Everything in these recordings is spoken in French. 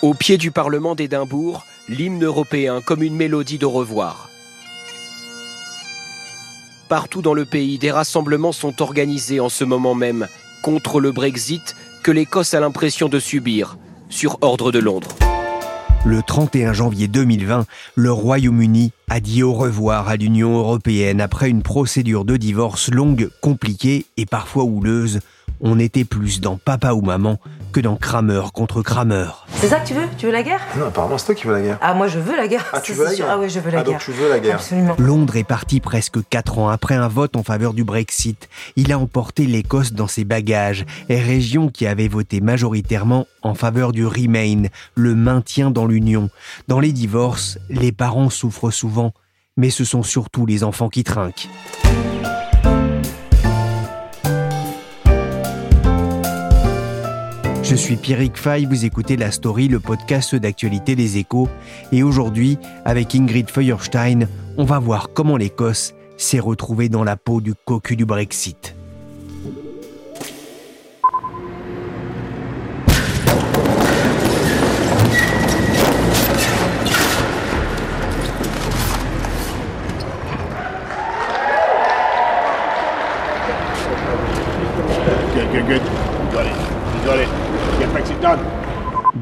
Au pied du Parlement d'Édimbourg, l'hymne européen comme une mélodie de revoir. Partout dans le pays, des rassemblements sont organisés en ce moment même contre le Brexit que l'Écosse a l'impression de subir, sur ordre de Londres. Le 31 janvier 2020, le Royaume-Uni a dit au revoir à l'Union européenne après une procédure de divorce longue, compliquée et parfois houleuse. On était plus dans papa ou maman que dans Kramer contre Kramer. C'est ça que tu veux? Tu veux la guerre? Non, apparemment c'est toi qui veux la guerre. Ah, moi je veux la guerre. Ah, tu veux la guerre Ah oui, je veux la Ah, guerre. donc tu veux la guerre. Absolument. Londres est parti presque quatre ans après un vote en faveur du Brexit. Il a emporté l'Écosse dans ses bagages, et région qui avait voté majoritairement en faveur du Remain, le maintien dans l'Union. Dans les divorces, les parents souffrent souvent, mais ce sont surtout les enfants qui trinquent. Je suis Pierrick Fay, vous écoutez La Story, le podcast d'actualité des échos. Et aujourd'hui, avec Ingrid Feuerstein, on va voir comment l'Écosse s'est retrouvée dans la peau du cocu du Brexit.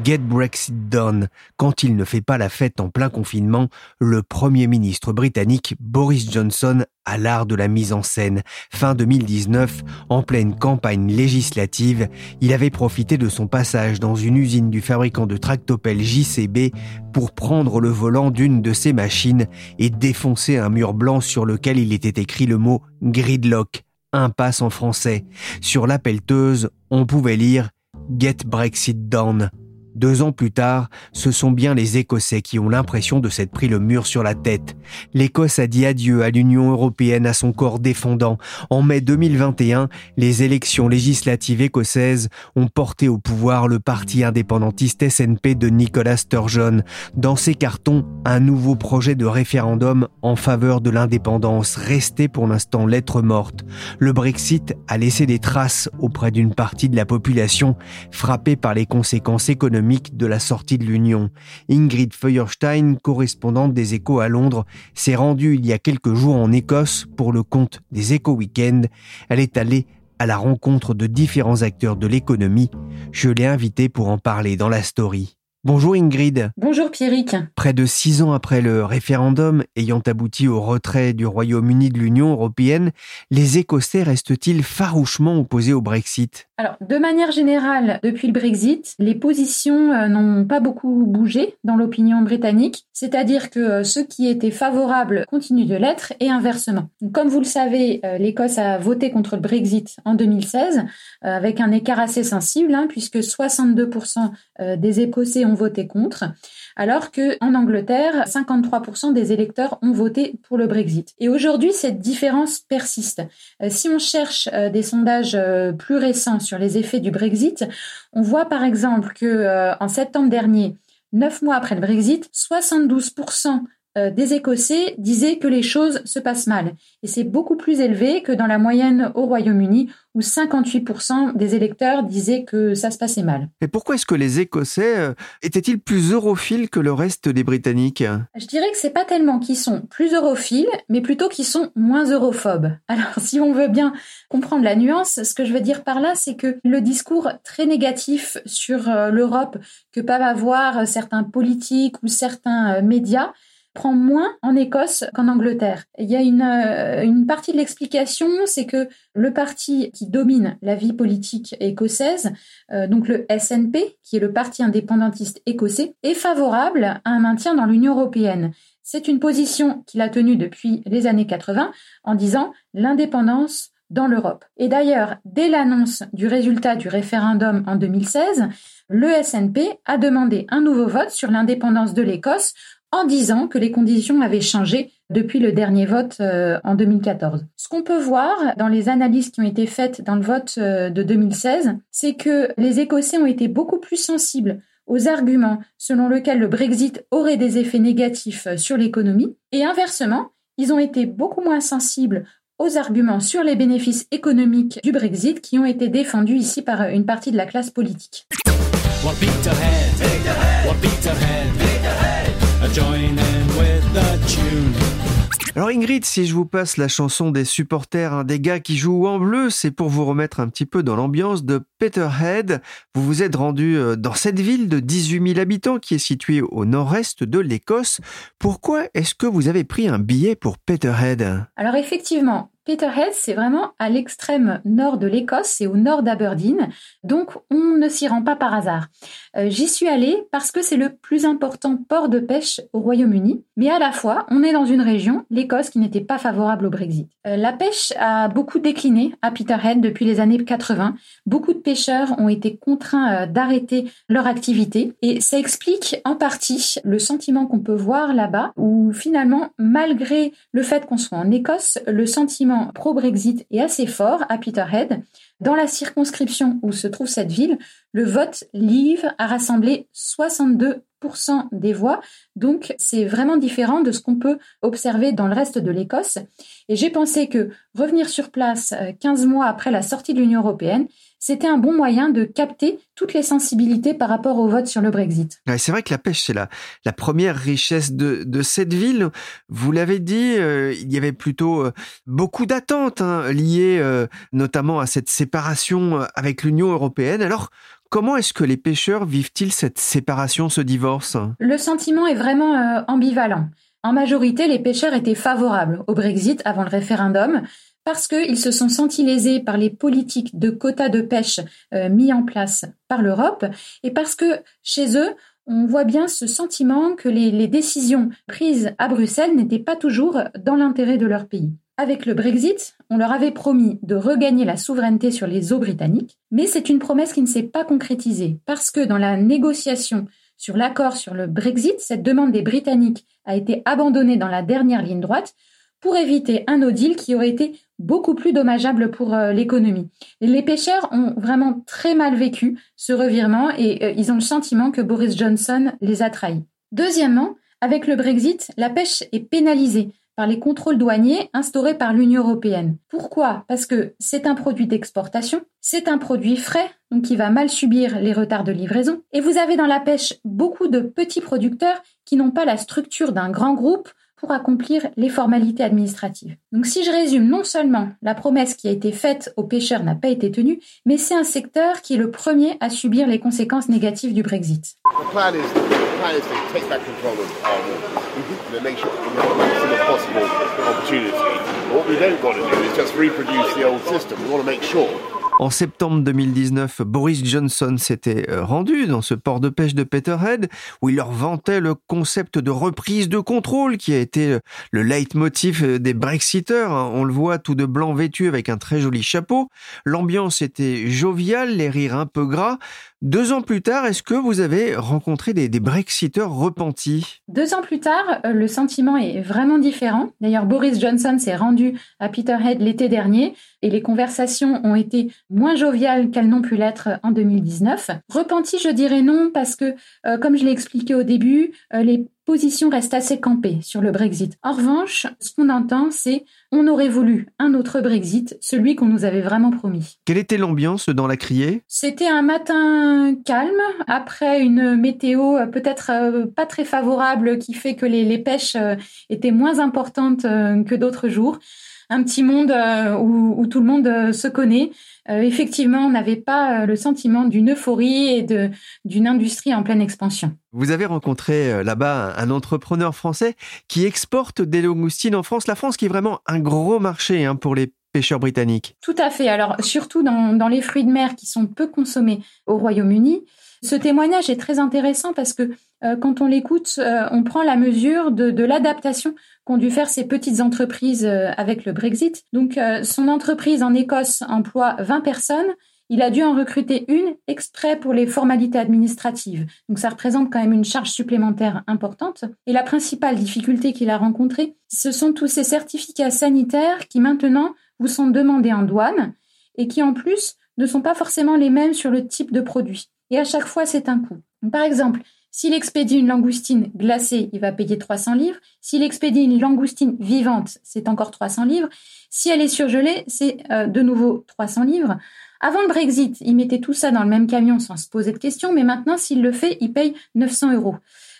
Get Brexit done. Quand il ne fait pas la fête en plein confinement, le Premier ministre britannique Boris Johnson a l'art de la mise en scène. Fin 2019, en pleine campagne législative, il avait profité de son passage dans une usine du fabricant de tractopelles JCB pour prendre le volant d'une de ses machines et défoncer un mur blanc sur lequel il était écrit le mot gridlock, impasse en français. Sur la pelleteuse, on pouvait lire Get Brexit Done. Deux ans plus tard, ce sont bien les Écossais qui ont l'impression de s'être pris le mur sur la tête. L'Écosse a dit adieu à l'Union européenne, à son corps défendant. En mai 2021, les élections législatives écossaises ont porté au pouvoir le parti indépendantiste SNP de Nicola Sturgeon. Dans ses cartons, un nouveau projet de référendum en faveur de l'indépendance restait pour l'instant lettre morte. Le Brexit a laissé des traces auprès d'une partie de la population frappée par les conséquences économiques de la sortie de l'Union. Ingrid Feuerstein, correspondante des Échos à Londres, s'est rendue il y a quelques jours en Écosse pour le compte des Échos Weekend. Elle est allée à la rencontre de différents acteurs de l'économie. Je l'ai invitée pour en parler dans la story. Bonjour Ingrid. Bonjour Pierrick. Près de six ans après le référendum ayant abouti au retrait du Royaume-Uni de l'Union européenne, les Écossais restent-ils farouchement opposés au Brexit? Alors, de manière générale, depuis le Brexit, les positions euh, n'ont pas beaucoup bougé dans l'opinion britannique, c'est-à-dire que euh, ceux qui étaient favorables continuent de l'être et inversement. Donc, comme vous le savez, euh, l'Écosse a voté contre le Brexit en 2016 euh, avec un écart assez sensible, hein, puisque 62% euh, des Écossais ont voté contre, alors que en Angleterre, 53% des électeurs ont voté pour le Brexit. Et aujourd'hui, cette différence persiste. Euh, si on cherche euh, des sondages euh, plus récents sur les effets du Brexit, on voit par exemple que en septembre dernier, neuf mois après le Brexit, 72% euh, des Écossais disaient que les choses se passent mal. Et c'est beaucoup plus élevé que dans la moyenne au Royaume-Uni, où 58% des électeurs disaient que ça se passait mal. Et pourquoi est-ce que les Écossais euh, étaient-ils plus europhiles que le reste des Britanniques? Je dirais que c'est pas tellement qu'ils sont plus europhiles, mais plutôt qu'ils sont moins europhobes. Alors, si on veut bien comprendre la nuance, ce que je veux dire par là, c'est que le discours très négatif sur euh, l'Europe que peuvent avoir certains politiques ou certains médias prend moins en Écosse qu'en Angleterre. Il y a une, euh, une partie de l'explication, c'est que le parti qui domine la vie politique écossaise, euh, donc le SNP, qui est le parti indépendantiste écossais, est favorable à un maintien dans l'Union européenne. C'est une position qu'il a tenue depuis les années 80 en disant l'indépendance dans l'Europe. Et d'ailleurs, dès l'annonce du résultat du référendum en 2016, le SNP a demandé un nouveau vote sur l'indépendance de l'Écosse en disant que les conditions avaient changé depuis le dernier vote euh, en 2014. Ce qu'on peut voir dans les analyses qui ont été faites dans le vote euh, de 2016, c'est que les Écossais ont été beaucoup plus sensibles aux arguments selon lesquels le Brexit aurait des effets négatifs euh, sur l'économie, et inversement, ils ont été beaucoup moins sensibles aux arguments sur les bénéfices économiques du Brexit qui ont été défendus ici par une partie de la classe politique. Alors Ingrid, si je vous passe la chanson des supporters, un des gars qui jouent en bleu, c'est pour vous remettre un petit peu dans l'ambiance de Peterhead. Vous vous êtes rendu euh, dans cette ville de 18 000 habitants qui est située au nord-est de l'Écosse. Pourquoi est-ce que vous avez pris un billet pour Peterhead? Alors effectivement, Peterhead, c'est vraiment à l'extrême nord de l'Écosse, c'est au nord d'Aberdeen, donc on ne s'y rend pas par hasard. Euh, j'y suis allée parce que c'est le plus important port de pêche au Royaume-Uni, mais à la fois, on est dans une région, l'Écosse, qui n'était pas favorable au Brexit. Euh, la pêche a beaucoup décliné à Peterhead depuis les années 80. Beaucoup de pêcheurs ont été contraints euh, d'arrêter leur activité et ça explique en partie le sentiment qu'on peut voir là-bas, où finalement, malgré le fait qu'on soit en Écosse, le sentiment pro-Brexit est assez fort à Peterhead. Dans la circonscription où se trouve cette ville, le vote Leave a rassemblé 62% des voix, donc c'est vraiment différent de ce qu'on peut observer dans le reste de l'Écosse. Et j'ai pensé que revenir sur place 15 euh, mois après la sortie de l'Union européenne, c'était un bon moyen de capter toutes les sensibilités par rapport au vote sur le Brexit. c'est vrai que la pêche, c'est la, première richesse de, de cette ville. Vous l'avez dit, euh, il y avait plutôt euh, beaucoup d'attentes hein, liées notamment à cette séparation avec l'Union européenne. Alors, Comment est-ce que les pêcheurs vivent-ils cette séparation, ce divorce? Le sentiment est vraiment ambivalent. En majorité, les pêcheurs étaient favorables au Brexit avant le référendum parce qu'ils se sont sentis lésés par les politiques de quotas de pêche euh, mis en place par l'Europe et parce que chez eux, on voit bien ce sentiment que les décisions prises à Bruxelles n'étaient pas toujours dans l'intérêt de leur pays. Avec le Brexit, on leur avait promis de regagner la souveraineté sur les eaux britanniques, mais c'est une promesse qui ne s'est pas concrétisée parce que dans la négociation sur l'accord sur le Brexit, cette demande des Britanniques a été abandonnée dans la dernière ligne droite pour éviter un no deal qui aurait été beaucoup plus dommageable pour euh, l'économie. Les pêcheurs ont vraiment très mal vécu ce revirement et euh, ils ont le sentiment que Boris Johnson les a trahis. Deuxièmement, avec le Brexit, la pêche est pénalisée par les contrôles douaniers instaurés par l'Union européenne. Pourquoi? Parce que c'est un produit d'exportation, c'est un produit frais, donc qui va mal subir les retards de livraison, et vous avez dans la pêche beaucoup de petits producteurs qui n'ont pas la structure d'un grand groupe pour accomplir les formalités administratives. Donc si je résume, non seulement la promesse qui a été faite aux pêcheurs n'a pas été tenue, mais c'est un secteur qui est le premier à subir les conséquences négatives du Brexit. and make sure we have the maximum possible opportunity. But what we don't want to do is just reproduce the old system. We want to make sure En septembre 2019, Boris Johnson s'était euh, rendu dans ce port de pêche de Peterhead où il leur vantait le concept de reprise de contrôle qui a été euh, le leitmotiv euh, des Brexiteurs. Hein. On le voit tout de blanc vêtu avec un très joli chapeau. L'ambiance était joviale, les rires un peu gras. Deux ans plus tard, est-ce que vous avez rencontré des, des Brexiteurs repentis? Deux ans plus tard, le sentiment est vraiment différent. D'ailleurs, Boris Johnson s'est rendu à Peterhead l'été dernier et les conversations ont été moins joviales qu'elles n'ont pu l'être en 2019. Repenti, je dirais non, parce que, euh, comme je l'ai expliqué au début, euh, les positions restent assez campées sur le Brexit. En revanche, ce qu'on entend, c'est on aurait voulu un autre Brexit, celui qu'on nous avait vraiment promis. Quelle était l'ambiance dans la criée? C'était un matin calme, après une météo euh, peut-être pas très favorable qui fait que les, les pêches étaient moins importantes que d'autres jours un petit monde euh, où, tout le monde euh, se connaît. Euh, effectivement, on n'avait pas le sentiment d'une euphorie et de d'une industrie en pleine expansion. Vous avez rencontré là-bas un entrepreneur français qui exporte des langoustines en France. La France qui est vraiment un gros marché hein, pour les pêcheurs britanniques. Tout à fait. Alors surtout dans, dans les fruits de mer qui sont peu consommés au Royaume-Uni. Ce témoignage est très intéressant parce que quand on l'écoute, on prend la mesure de, l'adaptation qu'ont dû faire ces petites entreprises avec le Brexit. Donc, son entreprise en Écosse emploie 20 personnes. Il a dû en recruter une exprès pour les formalités administratives. Donc ça représente quand même une charge supplémentaire importante. Et la principale difficulté qu'il a rencontrée, ce sont tous ces certificats sanitaires qui maintenant vous sont demandés en douane et qui en plus ne sont pas forcément les mêmes sur le type de produit. Et à chaque fois, c'est un coût. par exemple, s'il expédie une langoustine glacée, il va payer 300 livres. S'il expédie une langoustine vivante, c'est encore 300 livres. Si elle est surgelée, c'est euh, de nouveau 300 livres. Avant le Brexit, il mettait tout ça dans le même camion sans se poser de questions, mais maintenant, s'il le fait, il paye 900 euros.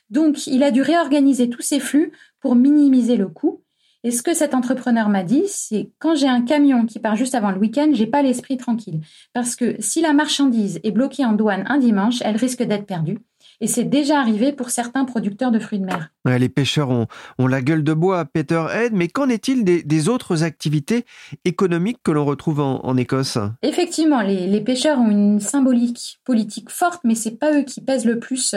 Donc, il a dû réorganiser tous ses flux pour minimiser le coût. Et ce que cet entrepreneur m'a dit, c'est quand j'ai un camion qui part juste avant le week-end, j'ai pas l'esprit tranquille. Parce que si la marchandise est bloquée en douane un dimanche, elle risque d'être perdue. Et c'est déjà arrivé pour certains producteurs de fruits de mer. les pêcheurs ont, la gueule de bois, Peterhead, mais qu'en est-il des, autres activités économiques que l'on retrouve en, Écosse? Effectivement, les, pêcheurs ont une symbolique politique forte, mais c'est pas eux qui pèsent le plus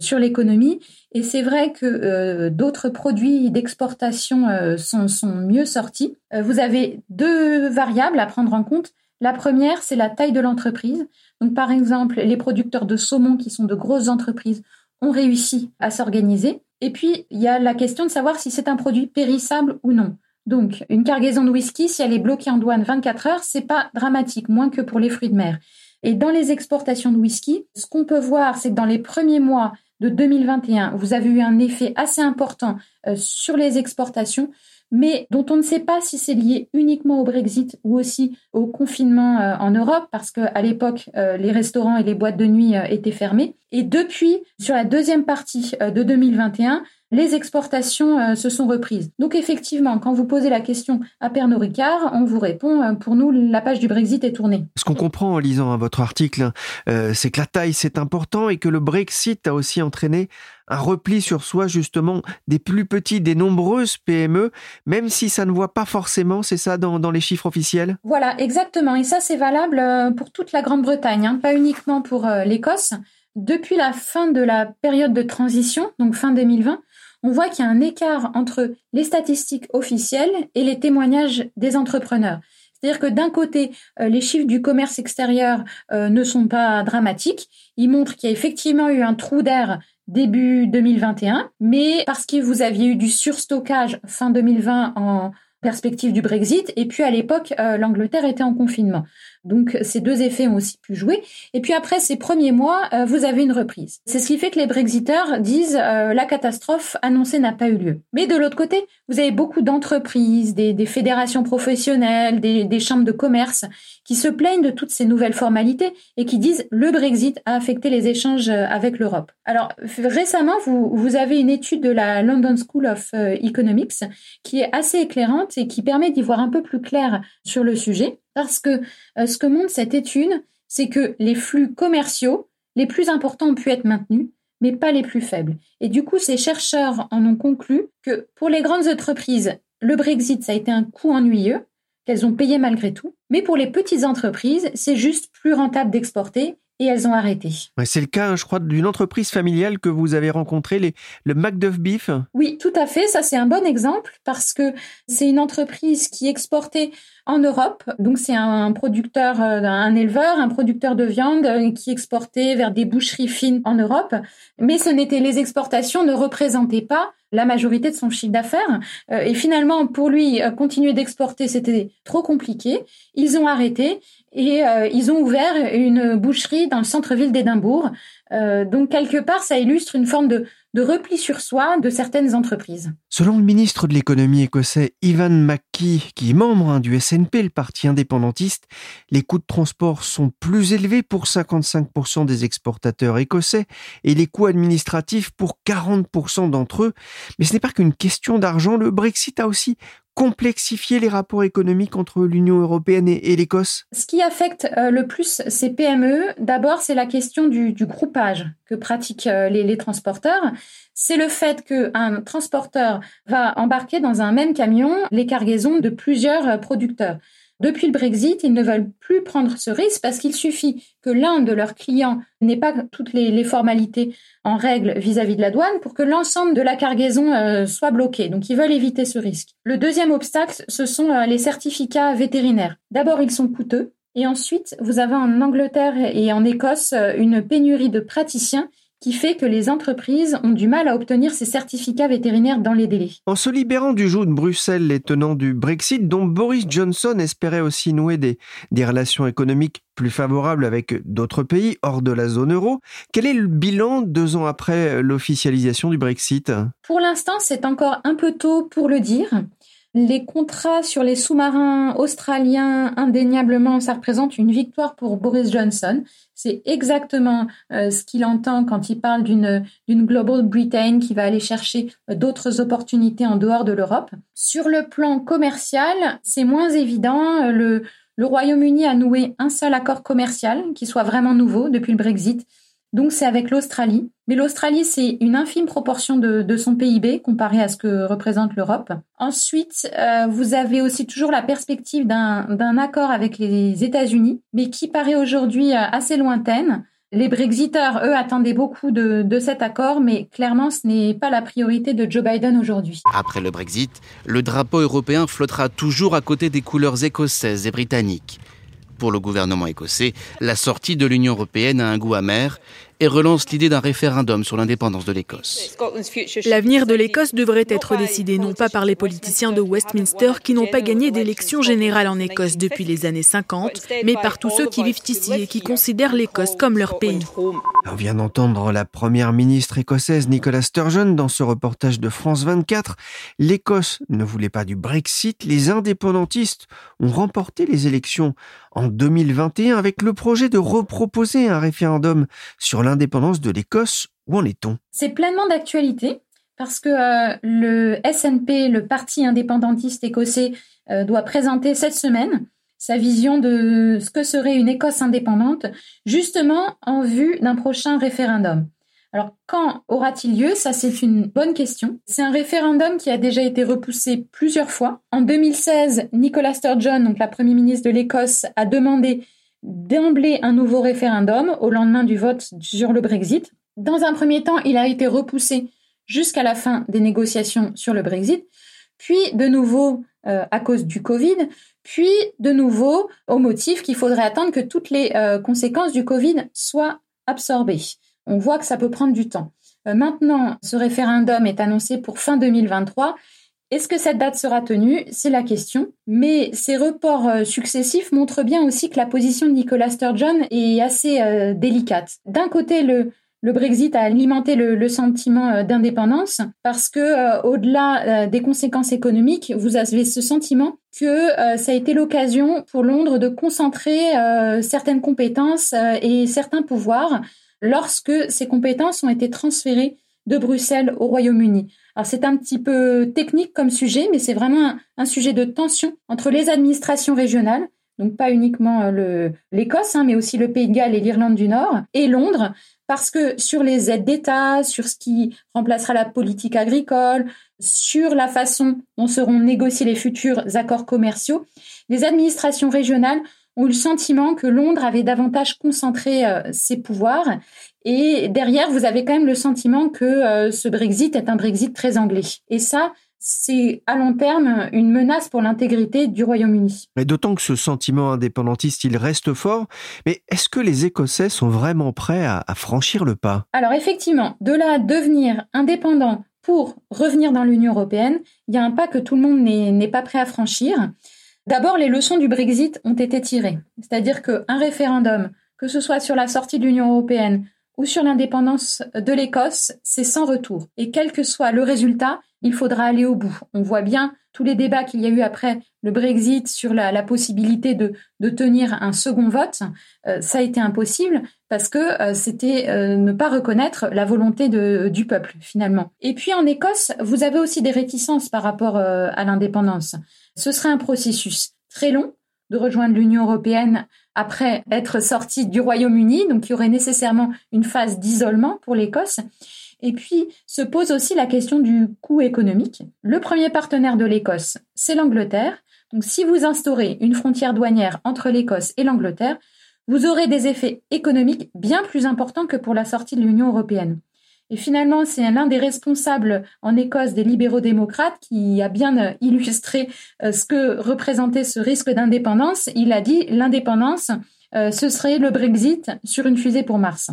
sur l'économie. Et c'est vrai que euh, d'autres produits d'exportation euh, sont, sont, mieux sortis. Euh, vous avez deux variables à prendre en compte. La première, c'est la taille de l'entreprise. Donc, par exemple, les producteurs de saumon, qui sont de grosses entreprises, ont réussi à s'organiser. Et puis, il y a la question de savoir si c'est un produit périssable ou non. Donc, une cargaison de whisky, si elle est bloquée en douane 24 heures, c'est pas dramatique, moins que pour les fruits de mer. Et dans les exportations de whisky, ce qu'on peut voir, c'est que dans les premiers mois de 2021, vous avez eu un effet assez important euh, sur les exportations mais dont on ne sait pas si c'est lié uniquement au Brexit ou aussi au confinement euh, en Europe, parce qu'à l'époque, euh, les restaurants et les boîtes de nuit euh, étaient fermés. Et depuis, sur la deuxième partie de 2021, les exportations se sont reprises. Donc effectivement, quand vous posez la question à Pernod Ricard, on vous répond, pour nous, la page du Brexit est tournée. Ce qu'on comprend en lisant votre article, c'est que la taille, c'est important et que le Brexit a aussi entraîné un repli sur soi justement des plus petits, des nombreuses PME, même si ça ne voit pas forcément, c'est ça dans, les chiffres officiels? Voilà, exactement. Et ça, c'est valable euh, pour toute la Grande-Bretagne, hein, pas uniquement pour euh, l'Écosse. Depuis la fin de la période de transition, donc fin 2020, on voit qu'il y a un écart entre les statistiques officielles et les témoignages des entrepreneurs. C'est-à-dire que d'un côté, euh, les chiffres du commerce extérieur ne sont pas dramatiques. Ils montrent qu'il y a effectivement eu un trou d'air début 2021, mais parce que vous aviez eu du surstockage fin 2020 en perspective du Brexit, et puis à l'époque, euh, l'Angleterre était en confinement. Donc ces deux effets ont aussi pu jouer. Et puis après ces premiers mois, euh, vous avez une reprise. C'est ce qui fait que les Brexiteurs disent euh, la catastrophe annoncée n'a pas eu lieu. Mais de l'autre côté, vous avez beaucoup d'entreprises, des, fédérations professionnelles, des, chambres de commerce qui se plaignent de toutes ces nouvelles formalités et qui disent le Brexit a affecté les échanges euh, avec l'Europe. Alors récemment, vous, vous avez une étude de la London School of Economics qui est assez éclairante et qui permet d'y voir un peu plus clair sur le sujet. Parce que euh, ce que montre cette étude, c'est que les flux commerciaux les plus importants ont pu être maintenus, mais pas les plus faibles. Et du coup, ces chercheurs en ont conclu que pour les grandes entreprises, le Brexit, ça a été un coût ennuyeux, qu'elles ont payé malgré tout. Mais pour les petites entreprises, c'est juste plus rentable d'exporter et elles ont arrêté. c'est le cas, je crois, d'une entreprise familiale que vous avez rencontrée, les, le Macduff Beef. Oui, tout à fait. Ça, c'est un bon exemple parce que c'est une entreprise qui exportait en Europe. Donc, c'est un producteur, euh, un éleveur, un producteur de viande euh, qui exportait vers des boucheries fines en Europe. Mais ce n'était les exportations ne représentaient pas la majorité de son chiffre d'affaires. Euh, et finalement, pour lui, continuer d'exporter, c'était trop compliqué. Ils ont arrêté et ils ont ouvert une boucherie dans le centre-ville d'Édimbourg. Euh, donc quelque part, ça illustre une forme de, de, repli sur soi de certaines entreprises. Selon le ministre de l'économie écossais Ivan McKee, qui est membre hein, du SNP, le parti indépendantiste, les coûts de transport sont plus élevés pour 55% des exportateurs écossais et les coûts administratifs pour 40% d'entre eux. Mais ce n'est pas qu'une question d'argent, le Brexit a aussi complexifier les rapports économiques entre l'Union européenne et, l'Écosse Ce qui affecte euh, le plus ces PME, d'abord, c'est la question du, groupage que pratiquent euh, les, transporteurs. C'est le fait qu'un transporteur va embarquer dans un même camion les cargaisons de plusieurs euh, producteurs. Depuis le Brexit, ils ne veulent plus prendre ce risque parce qu'il suffit que l'un de leurs clients n'ait pas toutes les, formalités en règle vis-à-vis de la douane pour que l'ensemble de la cargaison euh, soit bloqué. Donc ils veulent éviter ce risque. Le deuxième obstacle, ce sont euh, les certificats vétérinaires. D'abord, ils sont coûteux. Et ensuite, vous avez en Angleterre et en Écosse euh, une pénurie de praticiens qui fait que les entreprises ont du mal à obtenir ces certificats vétérinaires dans les délais. En se libérant du joug de Bruxelles, les tenants du Brexit, dont Boris Johnson espérait aussi nouer des, des relations économiques plus favorables avec d'autres pays hors de la zone euro, quel est le bilan deux ans après l'officialisation du Brexit? Pour l'instant, c'est encore un peu tôt pour le dire. Les contrats sur les sous-marins australiens, indéniablement, ça représente une victoire pour Boris Johnson. C'est exactement euh, ce qu'il entend quand il parle d'une Global Britain qui va aller chercher euh, d'autres opportunités en dehors de l'Europe. Sur le plan commercial, c'est moins évident. Le, le Royaume-Uni a noué un seul accord commercial qui soit vraiment nouveau depuis le Brexit. Donc c'est avec l'Australie. Mais l'Australie, c'est une infime proportion de, son PIB comparé à ce que représente l'Europe. Ensuite, euh, vous avez aussi toujours la perspective d'un accord avec les États-Unis, mais qui paraît aujourd'hui euh, assez lointaine. Les Brexiteurs, eux, attendaient beaucoup de, de cet accord, mais clairement, ce n'est pas la priorité de Joe Biden aujourd'hui. Après le Brexit, le drapeau européen flottera toujours à côté des couleurs écossaises et britanniques. Pour le gouvernement écossais, la sortie de l'Union européenne a un goût amer et relance l'idée d'un référendum sur l'indépendance de l'Écosse. L'avenir de l'Écosse devrait être décidé non pas par les politiciens de Westminster qui n'ont pas gagné d'élection générale en Écosse depuis les années 50, mais par tous ceux qui vivent ici et qui considèrent l'Écosse comme leur pays. On vient d'entendre la première ministre écossaise Nicola Sturgeon dans ce reportage de France 24. L'Écosse ne voulait pas du Brexit, les indépendantistes ont remporté les élections en 2021 avec le projet de reproposer un référendum sur l'indépendance de l'Écosse. Où en est-on? C'est pleinement d'actualité parce que euh, le SNP, le Parti indépendantiste écossais, euh, doit présenter cette semaine sa vision de ce que serait une Écosse indépendante, justement en vue d'un prochain référendum. Alors, quand aura-t-il lieu? Ça, c'est une bonne question. C'est un référendum qui a déjà été repoussé plusieurs fois. En 2016, Nicola Sturgeon, donc la première ministre de l'Écosse, a demandé d'emblée un nouveau référendum au lendemain du vote sur le Brexit. Dans un premier temps, il a été repoussé jusqu'à la fin des négociations sur le Brexit, puis de nouveau euh, à cause du Covid, puis de nouveau au motif qu'il faudrait attendre que toutes les euh, conséquences du Covid soient absorbées. On voit que ça peut prendre du temps. Euh, maintenant, ce référendum est annoncé pour fin 2023 est-ce que cette date sera tenue? C'est la question. Mais ces reports euh, successifs montrent bien aussi que la position de Nicolas Sturgeon est assez euh, délicate. D'un côté, le, Brexit a alimenté le, sentiment euh, d'indépendance parce que au-delà des conséquences économiques, vous avez ce sentiment que ça a été l'occasion pour Londres de concentrer certaines compétences et certains pouvoirs lorsque ces compétences ont été transférées de Bruxelles au Royaume-Uni. Alors c'est un petit peu technique comme sujet, mais c'est vraiment un, sujet de tension entre les administrations régionales, donc pas uniquement euh, l'Écosse, hein, mais aussi le Pays de Galles et l'Irlande du Nord, et Londres, parce que sur les aides d'État, sur ce qui remplacera la politique agricole, sur la façon dont seront négociés les futurs accords commerciaux, les administrations régionales ont eu le sentiment que Londres avait davantage concentré euh, ses pouvoirs et derrière, vous avez quand même le sentiment que euh, ce Brexit est un Brexit très anglais. Et ça, c'est à long terme une menace pour l'intégrité du Royaume-Uni. Mais d'autant que ce sentiment indépendantiste, il reste fort. Mais est-ce que les Écossais sont vraiment prêts à, à franchir le pas? Alors effectivement, de là à devenir indépendant pour revenir dans l'Union européenne, il y a un pas que tout le monde n'est pas prêt à franchir. D'abord, les leçons du Brexit ont été tirées. C'est-à-dire qu'un référendum, que ce soit sur la sortie de l'Union européenne ou sur l'indépendance de l'Écosse, c'est sans retour. Et quel que soit le résultat, il faudra aller au bout. On voit bien tous les débats qu'il y a eu après le Brexit sur la, possibilité de, tenir un second vote. Euh, ça a été impossible parce que euh, c'était euh, ne pas reconnaître la volonté du peuple finalement. Et puis en Écosse, vous avez aussi des réticences par rapport à l'indépendance. Ce serait un processus très long de rejoindre l'Union européenne après être sorti du Royaume-Uni, donc il y aurait nécessairement une phase d'isolement pour l'Écosse. Et puis se pose aussi la question du coût économique. Le premier partenaire de l'Écosse, c'est l'Angleterre. Donc si vous instaurez une frontière douanière entre l'Écosse et l'Angleterre, vous aurez des effets économiques bien plus importants que pour la sortie de l'Union européenne. Et finalement, c'est l'un des responsables en Écosse des libéraux démocrates qui a bien euh, illustré euh, ce que représentait ce risque d'indépendance. Il a dit l'indépendance, euh, ce serait le Brexit sur une fusée pour Mars.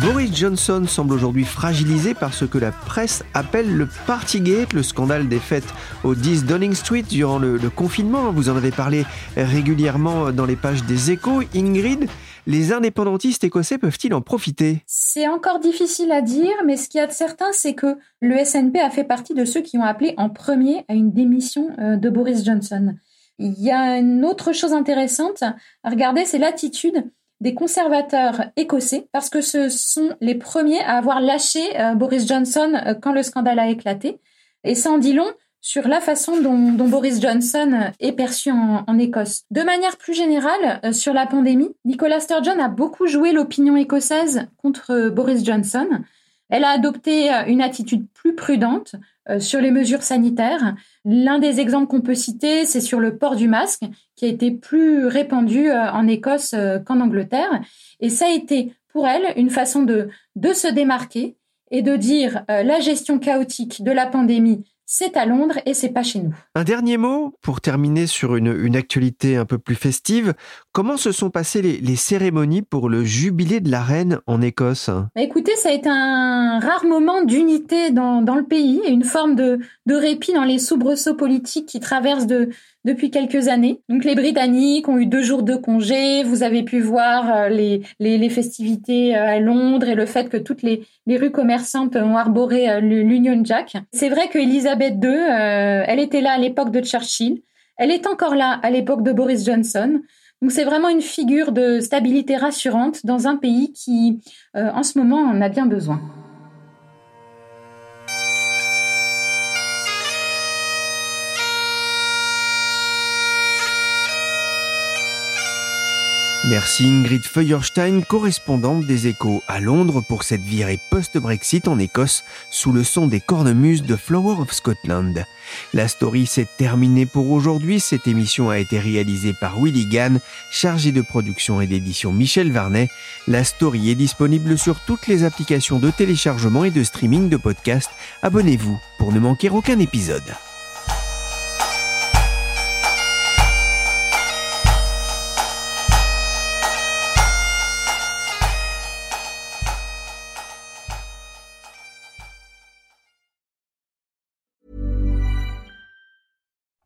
Boris Johnson semble aujourd'hui fragilisé par ce que la presse appelle le Partygate, le scandale des fêtes au 10 Downing Street durant le, le confinement. Vous en avez parlé régulièrement dans les pages des échos. Ingrid, les indépendantistes écossais peuvent-ils en profiter? C'est encore difficile à dire, mais ce qu'il y a de certain, c'est que le SNP a fait partie de ceux qui ont appelé en premier à une démission euh, de Boris Johnson. Il y a une autre chose intéressante à regarder, c'est l'attitude des conservateurs écossais, parce que ce sont les premiers à avoir lâché euh, Boris Johnson euh, quand le scandale a éclaté. Et ça en dit long sur la façon dont, Boris Johnson est perçu en, Écosse. De manière plus générale, euh, sur la pandémie, Nicola Sturgeon a beaucoup joué l'opinion écossaise contre euh, Boris Johnson. Elle a adopté euh, une attitude plus prudente sur les mesures sanitaires. L'un des exemples qu'on peut citer, c'est sur le port du masque, qui a été plus répandu en Écosse qu'en Angleterre. Et ça a été pour elle une façon de se démarquer et de dire la gestion chaotique de la pandémie c'est à Londres et c'est pas chez nous. Un dernier mot pour terminer sur une, actualité un peu plus festive. Comment se sont passées les, cérémonies pour le jubilé de la reine en Écosse? Bah, Écoutez, ça a été un rare moment d'unité dans, le pays et une forme de, de répit dans les soubresauts politiques qui traversent de, depuis quelques années. Donc les Britanniques ont eu deux jours de congé. Vous avez pu voir euh, les, les, festivités euh, à Londres et le fait que toutes les, les rues commerçantes ont arboré euh, l'Union Jack. C'est vrai que Elisabeth II, elle était là à l'époque de Churchill. Elle est encore là à l'époque de Boris Johnson. Donc c'est vraiment une figure de stabilité rassurante dans un pays qui, en ce moment, en a bien besoin. Merci Ingrid Feuerstein, correspondante des échos à Londres pour cette virée post-Brexit en Écosse sous le son des cornemuses de Flower of Scotland. La story s'est terminée pour aujourd'hui. Cette émission a été réalisée par Willy Gann, chargé de production et d'édition Michel Varnet. La story est disponible sur toutes les applications de téléchargement et de streaming de podcasts. Abonnez-vous pour ne manquer aucun épisode.